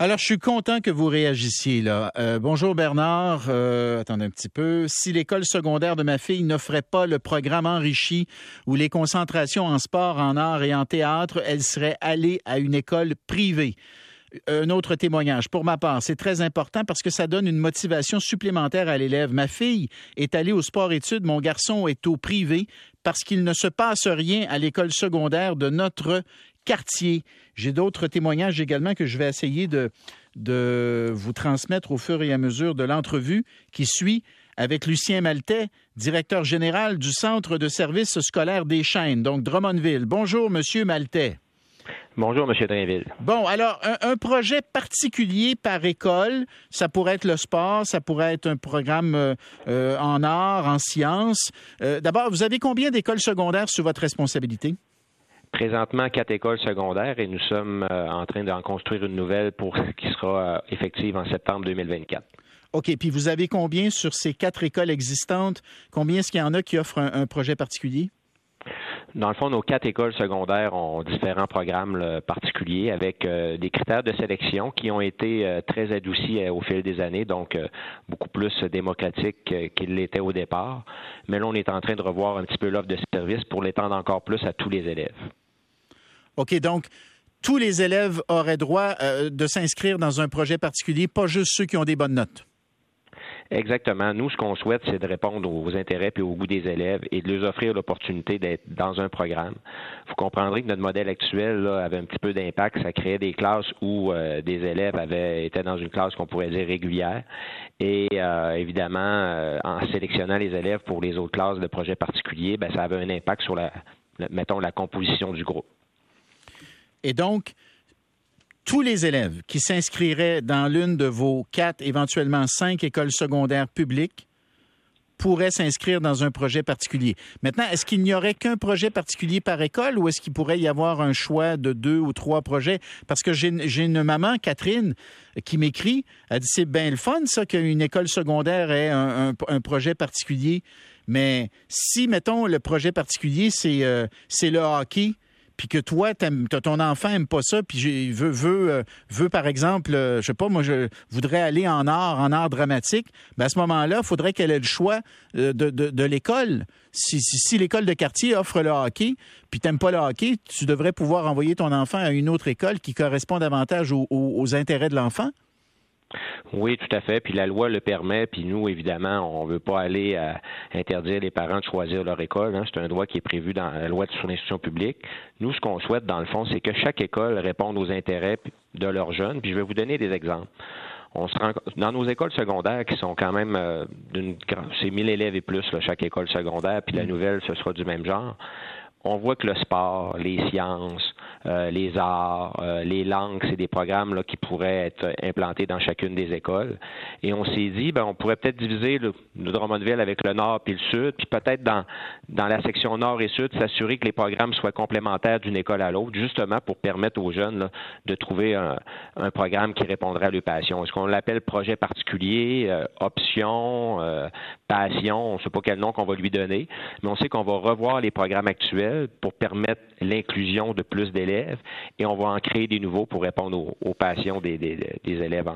Alors, je suis content que vous réagissiez là. Euh, bonjour Bernard. Euh, attendez un petit peu. Si l'école secondaire de ma fille n'offrait pas le programme enrichi ou les concentrations en sport, en art et en théâtre, elle serait allée à une école privée. Un autre témoignage. Pour ma part, c'est très important parce que ça donne une motivation supplémentaire à l'élève. Ma fille est allée au sport-études, mon garçon est au privé parce qu'il ne se passe rien à l'école secondaire de notre quartier. J'ai d'autres témoignages également que je vais essayer de, de vous transmettre au fur et à mesure de l'entrevue qui suit avec Lucien Maltais, directeur général du Centre de services scolaires des Chaînes, donc Drummondville. Bonjour, Monsieur Maltais. Bonjour, Monsieur Drainville. Bon, alors, un, projet particulier par école, ça pourrait être le sport, ça pourrait être un programme euh, euh, en art, en sciences. Euh, d'abord, vous avez combien d'écoles secondaires sous votre responsabilité? Présentement quatre écoles secondaires et nous sommes euh, en train d'en construire une nouvelle pour qui sera euh, effective en septembre 2024. OK. Puis vous avez combien sur ces quatre écoles existantes? Combien est-ce qu'il y en a qui offrent un projet particulier? Dans le fond, nos quatre écoles secondaires ont différents programmes particuliers avec euh, des critères de sélection qui ont été euh, très adoucis euh, au fil des années, donc beaucoup plus démocratiques qu'ils l'étaient au départ. Mais là, on est en train de revoir un petit peu l'offre de service pour l'étendre encore plus à tous les élèves. OK, donc tous les élèves auraient droit de s'inscrire dans un projet particulier, pas juste ceux qui ont des bonnes notes? Exactement. Nous, ce qu'on souhaite, c'est de répondre aux intérêts et aux goûts des élèves et de leur offrir l'opportunité d'être dans un programme. Vous comprendrez que notre modèle actuel avait un petit peu d'impact. Ça créait des classes où euh, des élèves avaient été dans une classe qu'on pourrait dire régulière. Et euh, évidemment, euh, en sélectionnant les élèves pour les autres classes de projets particuliers, ben, ça avait un impact sur mettons, la composition du groupe. Et donc, tous les élèves qui s'inscriraient dans l'une de vos quatre, éventuellement cinq écoles secondaires publiques pourraient s'inscrire dans un projet particulier. Maintenant, est-ce qu'il n'y aurait qu'un projet particulier par école ou est-ce qu'il pourrait y avoir un choix de deux ou trois projets? Parce que j'ai une maman, Catherine, qui m'écrit, elle dit, c'est bien le fun, ça, qu'une école secondaire ait un, projet particulier. Mais si, mettons, le projet particulier, c'est euh, le hockey, puis que toi, ton enfant aime pas ça, puis veut, veut, euh, veut, par exemple, euh, je sais pas, moi, je voudrais aller en art, en art dramatique, ben à ce moment-là, il faudrait qu'elle ait le choix euh, de, l'école. Si, si, l'école de quartier offre le hockey, puis t'aimes pas le hockey, tu devrais pouvoir envoyer ton enfant à une autre école qui correspond davantage aux intérêts de l'enfant. Oui, tout à fait. Puis la loi le permet. Puis nous, évidemment, on ne veut pas aller à euh, interdire les parents de choisir leur école. Hein. C'est un droit qui est prévu dans la loi sur l'institution publique. Nous, ce qu'on souhaite, dans le fond, c'est que chaque école réponde aux intérêts de leurs jeunes. Puis je vais vous donner des exemples. On se rend, dans nos écoles secondaires qui sont quand même euh, d'une c'est 1000 élèves et plus chaque école secondaire puis la mm. nouvelle ce sera du même genre on voit que le sport, les sciences, les arts, euh, les langues, c'est des programmes là, qui pourraient être implantés dans chacune des écoles. Et on s'est dit, ben, on pourrait peut-être diviser le, le, Drummondville avec le nord et le sud, puis peut-être dans, dans la section nord et sud, s'assurer que les programmes soient complémentaires d'une école à l'autre, justement pour permettre aux jeunes de trouver un, un, programme qui répondrait à leurs passions. Est-ce qu'on l'appelle projet particulier, euh, option, passion, on ne sait pas quel nom qu'on va lui donner, mais on sait qu'on va revoir les programmes actuels pour permettre l'inclusion de plus d'élèves et on va en créer des nouveaux pour répondre aux, passions des, élèves,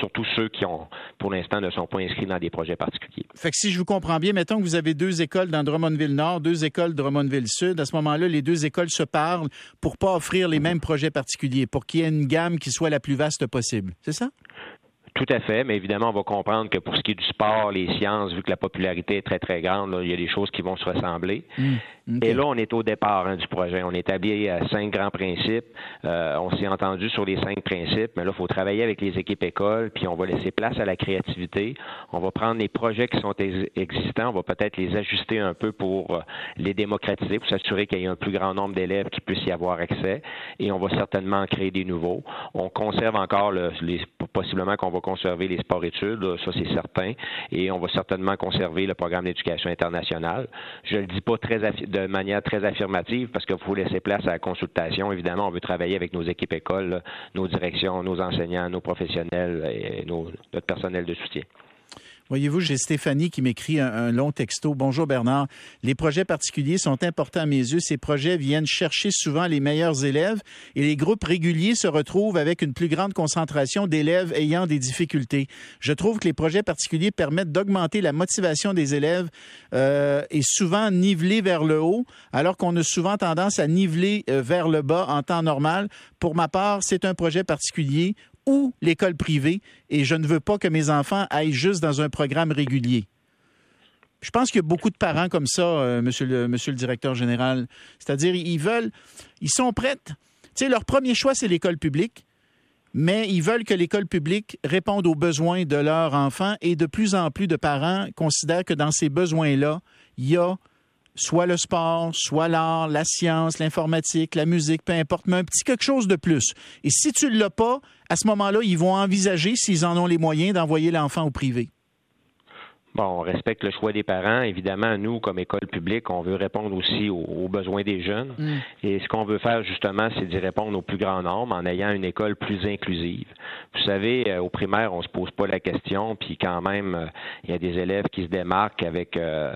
surtout ceux qui ont, pour l'instant, ne sont pas inscrits dans des projets particuliers. Fait que si je vous comprends bien, mettons que vous avez deux écoles dans Drummondville-Nord, deux écoles Drummondville-Sud. À ce moment-là, les deux écoles se parlent pour pas offrir les mêmes projets particuliers, pour qu'il y ait une gamme qui soit la plus vaste possible. C'est ça? Tout à fait, mais évidemment, on va comprendre que pour ce qui est du sport, les sciences, vu que la popularité est très, très grande, il y a des choses qui vont se ressembler. Hmm. Et là, on est au départ hein, du projet. On établit à cinq grands principes. Euh, on s'est entendu sur les cinq principes, mais là, il faut travailler avec les équipes écoles, puis on va laisser place à la créativité. On va prendre les projets qui sont existants, on va peut-être les ajuster un peu pour euh, les démocratiser, pour s'assurer qu'il y ait un plus grand nombre d'élèves qui puissent y avoir accès. Et on va certainement créer des nouveaux. On conserve encore le, les, possiblement qu'on va conserver les sports-études, ça c'est certain, et on va certainement conserver le programme d'éducation internationale. Je le dis pas très de manière très affirmative parce qu'il faut laisser place à la consultation. Évidemment, on veut travailler avec nos équipes écoles, nos directions, nos enseignants, nos professionnels et notre personnel de soutien. Voyez-vous, j'ai Stéphanie qui m'écrit un, long texto. Bonjour Bernard. Les projets particuliers sont importants à mes yeux. Ces projets viennent chercher souvent les meilleurs élèves et les groupes réguliers se retrouvent avec une plus grande concentration d'élèves ayant des difficultés. Je trouve que les projets particuliers permettent d'augmenter la motivation des élèves euh, et souvent niveler vers le haut, alors qu'on a souvent tendance à niveler euh, vers le bas en temps normal. Pour ma part, c'est un projet particulier ou l'école privée et je ne veux pas que mes enfants aillent juste dans un programme régulier. Je pense qu'il y a beaucoup de parents comme ça, euh, monsieur, le, monsieur le directeur général. C'est-à-dire, ils veulent, ils sont prêts. Tu sais, leur premier choix, c'est l'école publique, mais ils veulent que l'école publique réponde aux besoins de leurs enfants et de plus en plus de parents considèrent que dans ces besoins-là, il y a soit le sport, soit l'art, la science, l'informatique, la musique, peu importe, mais un petit quelque chose de plus. Et si tu ne l'as pas, à ce moment-là, ils vont envisager, s'ils en ont les moyens, d'envoyer l'enfant au privé. Bon, on respecte le choix des parents. Évidemment, nous, comme école publique, on veut répondre aussi aux, besoins des jeunes. Mm. Et ce qu'on veut faire, justement, c'est d'y répondre au plus grand nombre en ayant une école plus inclusive. Vous savez, euh, au primaire, on se pose pas la question, puis quand même, euh, il y a des élèves qui se démarquent avec, euh,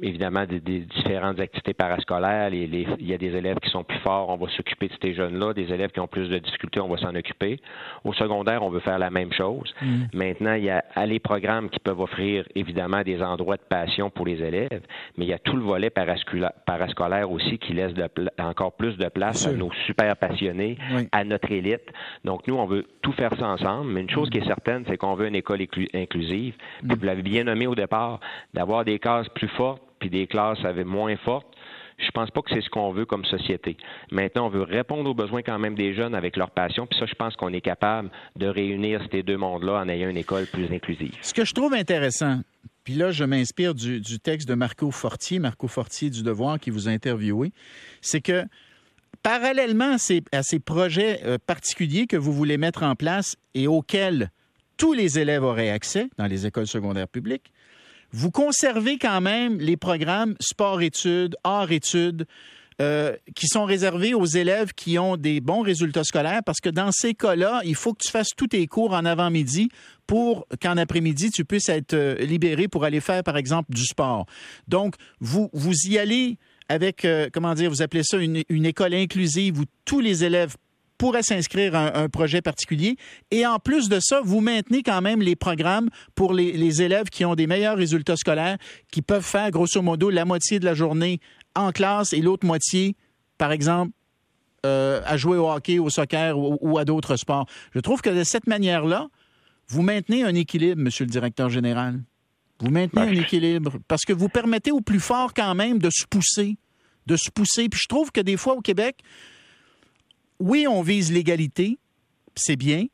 évidemment, des, différentes activités parascolaires. il y a des élèves qui sont plus forts, on va s'occuper de ces jeunes-là. Des élèves qui ont plus de difficultés, on va s'en occuper. Au secondaire, on veut faire la même chose. Mm. Maintenant, il y a les programmes qui peuvent offrir évidemment des endroits de passion pour les élèves, mais il y a tout le volet parascolaire aussi qui laisse encore plus de place à nos super passionnés, à notre élite. Donc nous, on veut tout faire ça ensemble, mais une chose qui est certaine, c'est qu'on veut une école inclusive. Puis vous l'avez bien nommé au départ, d'avoir des classes plus fortes puis des classes avec moins fortes je pense pas que c'est ce qu'on veut comme société. Maintenant, on veut répondre aux besoins quand même des jeunes avec leur passion. Puis ça, je pense qu'on est capable de réunir ces deux mondes-là en ayant une école plus inclusive. Ce que je trouve intéressant, puis là, je m'inspire du, texte de Marco Fortier, Marco Fortier du Devoir, qui vous a interviewé, c'est que parallèlement à ces, projets euh, particuliers que vous voulez mettre en place et auxquels tous les élèves auraient accès dans les écoles secondaires publiques, vous conservez quand même les programmes sport-études, art-études, euh, qui sont réservés aux élèves qui ont des bons résultats scolaires parce que dans ces cas-là, il faut que tu fasses tous tes cours en avant-midi pour qu'en après-midi, tu puisses être euh, libéré pour aller faire, par exemple, du sport. Donc, vous, vous y allez avec, euh, comment dire, vous appelez ça une, une école inclusive où tous les élèves pourrait s'inscrire à un, projet particulier. Et en plus de ça, vous maintenez quand même les programmes pour les, élèves qui ont des meilleurs résultats scolaires, qui peuvent faire grosso modo la moitié de la journée en classe et l'autre moitié, par exemple, euh, à jouer au hockey, au soccer ou, à d'autres sports. Je trouve que de cette manière-là, vous maintenez un équilibre, Monsieur le directeur général. Vous maintenez ben, un équilibre parce que vous permettez aux plus forts quand même de se pousser, de se pousser. Puis je trouve que des fois au Québec, oui, on vise l'égalité, c'est bien,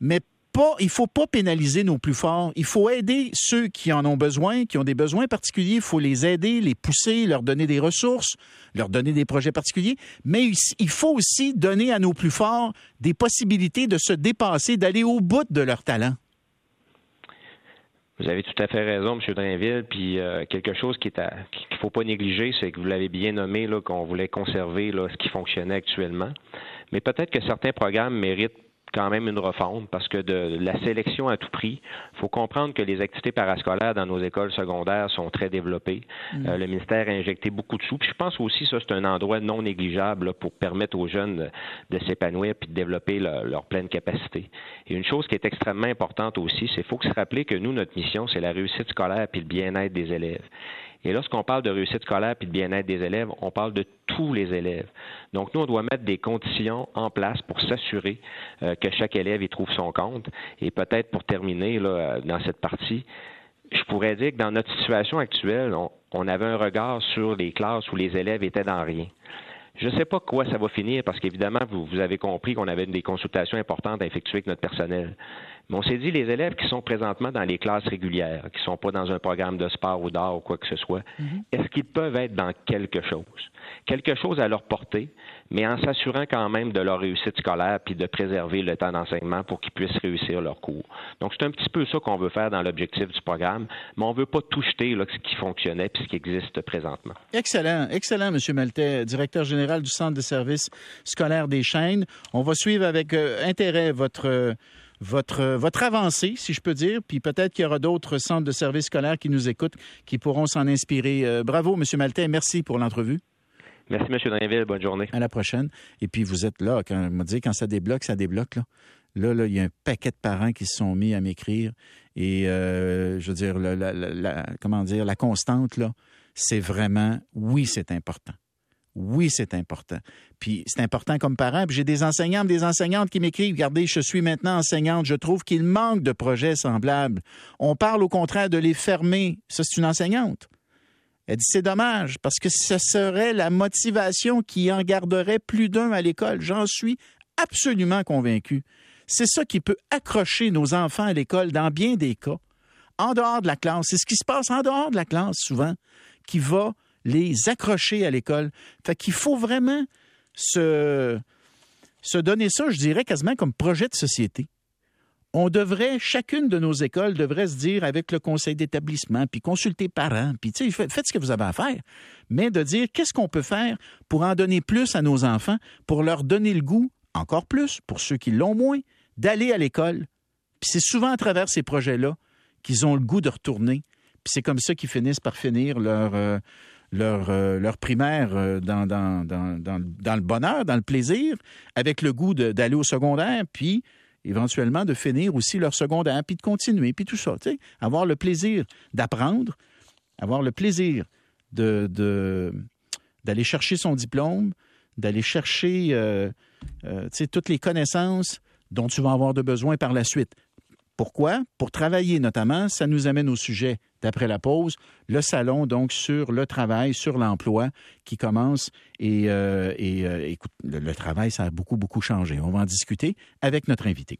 mais pas, il faut pas pénaliser nos plus forts. Il faut aider ceux qui en ont besoin, qui ont des besoins particuliers. Il faut les aider, les pousser, leur donner des ressources, leur donner des projets particuliers. Mais il faut aussi donner à nos plus forts des possibilités de se dépasser, d'aller au bout de leur talent. Vous avez tout à fait raison, M. Drainville. Puis euh, quelque chose qui est qu'il ne faut pas négliger, c'est que vous l'avez bien nommé, là, qu'on voulait conserver là, ce qui fonctionnait actuellement. Mais peut-être que certains programmes méritent quand même une refonte parce que de la sélection à tout prix, il faut comprendre que les activités parascolaires dans nos écoles secondaires sont très développées. Mm. Euh, le ministère a injecté beaucoup de sous. Puis je pense aussi que ça, c'est un endroit non négligeable pour permettre aux jeunes de, s'épanouir puis de développer leur, pleine capacité. Et une chose qui est extrêmement importante aussi, c'est qu'il faut se rappeler que nous, notre mission, c'est la réussite scolaire puis le bien-être des élèves. Et lorsqu'on parle de réussite scolaire puis de bien-être des élèves, on parle de tous les élèves. Donc, nous, on doit mettre des conditions en place pour s'assurer euh, que chaque élève y trouve son compte. Et peut-être pour terminer là, euh, dans cette partie, je pourrais dire que dans notre situation actuelle, on, avait un regard sur les classes où les élèves étaient dans rien. Je ne sais pas quoi ça va finir parce qu'évidemment, vous, vous, avez compris qu'on avait des consultations importantes à effectuer avec notre personnel. Mais on s'est dit, les élèves qui sont présentement dans les classes régulières, qui ne sont pas dans un programme de sport ou d'art ou quoi que ce soit, mhm. est-ce qu'ils peuvent être dans quelque chose? Quelque chose à leur portée, mais en s'assurant quand même de leur réussite scolaire puis de préserver le temps d'enseignement pour qu'ils puissent réussir leur cours. Donc, c'est un petit peu ça qu'on veut faire dans l'objectif du programme, mais on ne veut pas tout jeter là, ce qui fonctionnait puis ce qui existe présentement. Excellent, excellent, M. Maltais, directeur général du Centre de services scolaires des chaînes. On va suivre avec euh, intérêt votre. Euh, votre, votre avancée, si je peux dire, puis peut-être qu'il y aura d'autres centres de services scolaires qui nous écoutent, qui pourront s'en inspirer. bravo, M. Maltais, merci pour l'entrevue. Merci, M. Drinville. Bonne journée. À la prochaine. Et puis, vous êtes là. Quand, me dit, quand ça débloque, ça débloque. Là. Là, là, il y a un paquet de parents qui se sont mis à m'écrire. Et, euh, je veux dire, la, comment dire, la constante, là, c'est vraiment, oui, c'est important. Oui, c'est important. Puis c'est important comme parent. Puis j'ai des enseignants, des enseignantes qui m'écrivent, regardez, je suis maintenant enseignante, je trouve qu'il manque de projets semblables. On parle au contraire de les fermer. Ça, c'est une enseignante. Elle dit c'est dommage parce que ce serait la motivation qui en garderait plus d'un à l'école. J'en suis absolument convaincu. C'est ça qui peut accrocher nos enfants à l'école dans bien des cas, en dehors de la classe. C'est ce qui se passe en dehors de la classe souvent qui va les accrocher à l'école. Fait qu'il faut vraiment se, se donner ça, je dirais, quasiment comme projet de société on devrait, chacune de nos écoles devrait se dire avec le conseil d'établissement, puis consulter parents, puis tu sais, faites ce que vous avez à faire, mais de dire qu'est-ce qu'on peut faire pour en donner plus à nos enfants, pour leur donner le goût, encore plus, pour ceux qui l'ont moins, d'aller à l'école. Puis c'est souvent à travers ces projets-là qu'ils ont le goût de retourner. Puis c'est comme ça qu'ils finissent par finir leur, euh, leur, euh, leur primaire euh, dans, le bonheur, dans le plaisir, avec le goût d'aller au secondaire, puis éventuellement de finir aussi leur secondaire, puis de continuer, puis tout ça. Avoir le plaisir d'apprendre, avoir le plaisir de, d'aller chercher son diplôme, d'aller chercher euh, toutes les connaissances dont tu vas avoir de besoin par la suite. Pourquoi? Pour travailler notamment, ça nous amène au sujet d'après la pause, le salon donc sur le travail, sur l'emploi qui commence et, euh, et écoute, le travail, ça a beaucoup, beaucoup changé. On va en discuter avec notre invité.